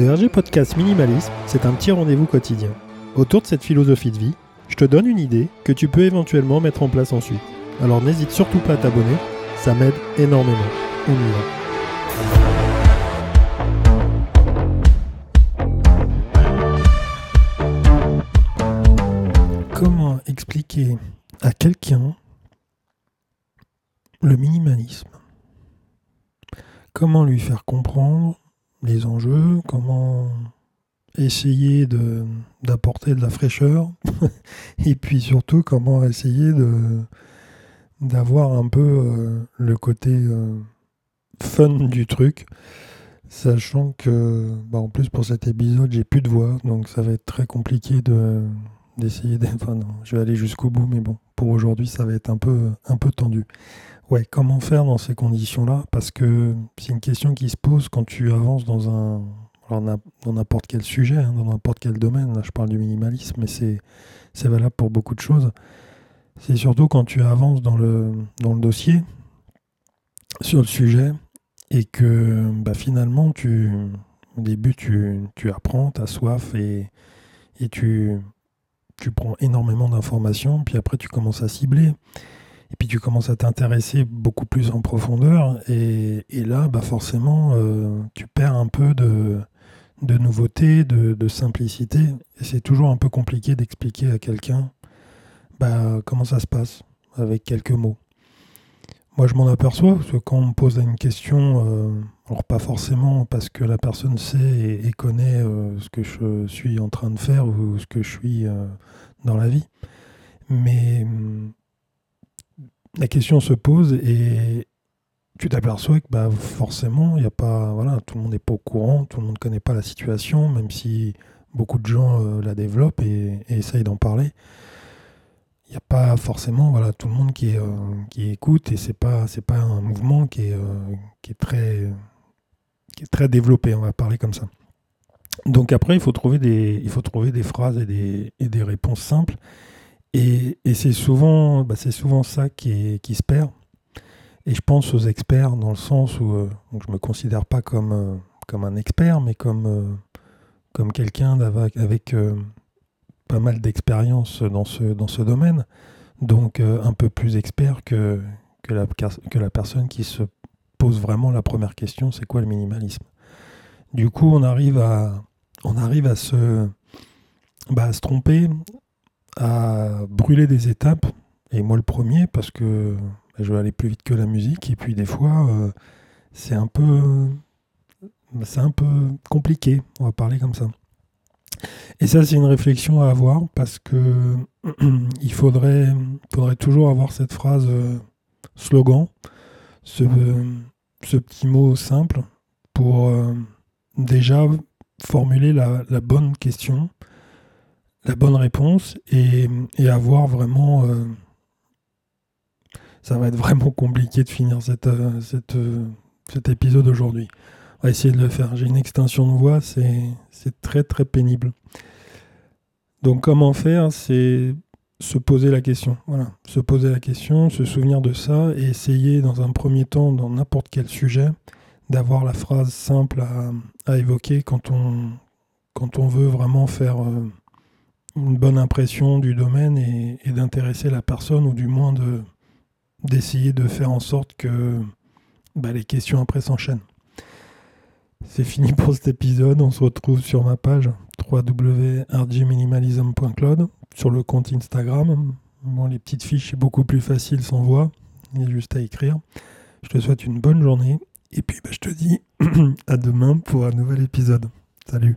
Le RG Podcast Minimalisme, c'est un petit rendez-vous quotidien. Autour de cette philosophie de vie, je te donne une idée que tu peux éventuellement mettre en place ensuite. Alors n'hésite surtout pas à t'abonner, ça m'aide énormément. On y. Comment expliquer à quelqu'un le minimalisme? Comment lui faire comprendre les enjeux Comment essayer de d'apporter de la fraîcheur et puis surtout comment essayer de d'avoir un peu euh, le côté euh, fun du truc sachant que bah, en plus pour cet épisode j'ai plus de voix donc ça va être très compliqué de d'essayer d'être enfin non je vais aller jusqu'au bout mais bon pour aujourd'hui ça va être un peu un peu tendu ouais comment faire dans ces conditions là parce que c'est une question qui se pose quand tu avances dans un alors, dans n'importe quel sujet, hein, dans n'importe quel domaine, là je parle du minimalisme, mais c'est, c'est valable pour beaucoup de choses. C'est surtout quand tu avances dans le, dans le dossier, sur le sujet, et que bah, finalement, tu, au début, tu, tu apprends, tu as soif, et, et tu, tu prends énormément d'informations, puis après tu commences à cibler. Et puis tu commences à t'intéresser beaucoup plus en profondeur, et, là, bah forcément, euh, tu perds un peu de, de nouveauté, de, simplicité. Et c'est toujours un peu compliqué d'expliquer à quelqu'un bah, comment ça se passe avec quelques mots. Moi, je m'en aperçois parce que quand on me pose une question, euh, alors pas forcément parce que la personne sait et, connaît euh, ce que je suis en train de faire ou ce que je suis dans la vie, mais hum, la question se pose et, tu t'aperçois que bah, forcément, il a pas, voilà, tout le monde n'est pas au courant, tout le monde ne connaît pas la situation, même si beaucoup de gens euh, la développent et, essayent d'en parler. Il n'y a pas forcément voilà, tout le monde qui, euh, qui écoute et c'est pas c'est pas un mouvement qui est, euh, qui est très qui est très développé, on va parler comme ça. Donc après, il faut trouver des, il faut trouver des phrases et des, et des réponses simples. Et, c'est souvent, bah, souvent ça qui se perd. Et je pense aux experts dans le sens où euh, je ne me considère pas comme, euh, comme un expert, mais comme, euh, comme quelqu'un avec, avec pas mal d'expérience dans ce, dans ce domaine. Donc un peu plus expert que, que, la, que la personne qui se pose vraiment la première question, c'est quoi le minimalisme? Du coup, on arrive à, on arrive à se, bah, à se tromper, à brûler des étapes. Et moi le premier, parce que je vais aller plus vite que la musique. Et puis des fois, euh, c'est un peu, c'est un peu compliqué. On va parler comme ça. Et ça, c'est une réflexion à avoir parce que il faudrait, faudrait toujours avoir cette phrase euh, slogan, ce, ce, petit mot simple pour euh, déjà formuler la, la, bonne question, la bonne réponse et, avoir vraiment ça va être vraiment compliqué de finir euh, euh, cet épisode aujourd'hui. On va essayer de le faire. J'ai une extension de voix, c'est très très pénible. Donc comment faire? C'est se poser la question. Voilà, se poser la question, se souvenir de ça et essayer dans un premier temps, dans n'importe quel sujet, d'avoir la phrase simple à, évoquer quand on, quand on veut vraiment faire euh, une bonne impression du domaine et, d'intéresser la personne ou du moins de, d'essayer de faire en sorte que bah, les questions après s'enchaînent. C'est fini pour cet épisode. On se retrouve sur ma page www.rgminimalism.cloud sur le compte Instagram. Bon, les petites fiches, c'est beaucoup plus facile sans voix. Il y a juste à écrire. Je te souhaite une bonne journée. Et puis, bah, je te dis à demain pour un nouvel épisode. Salut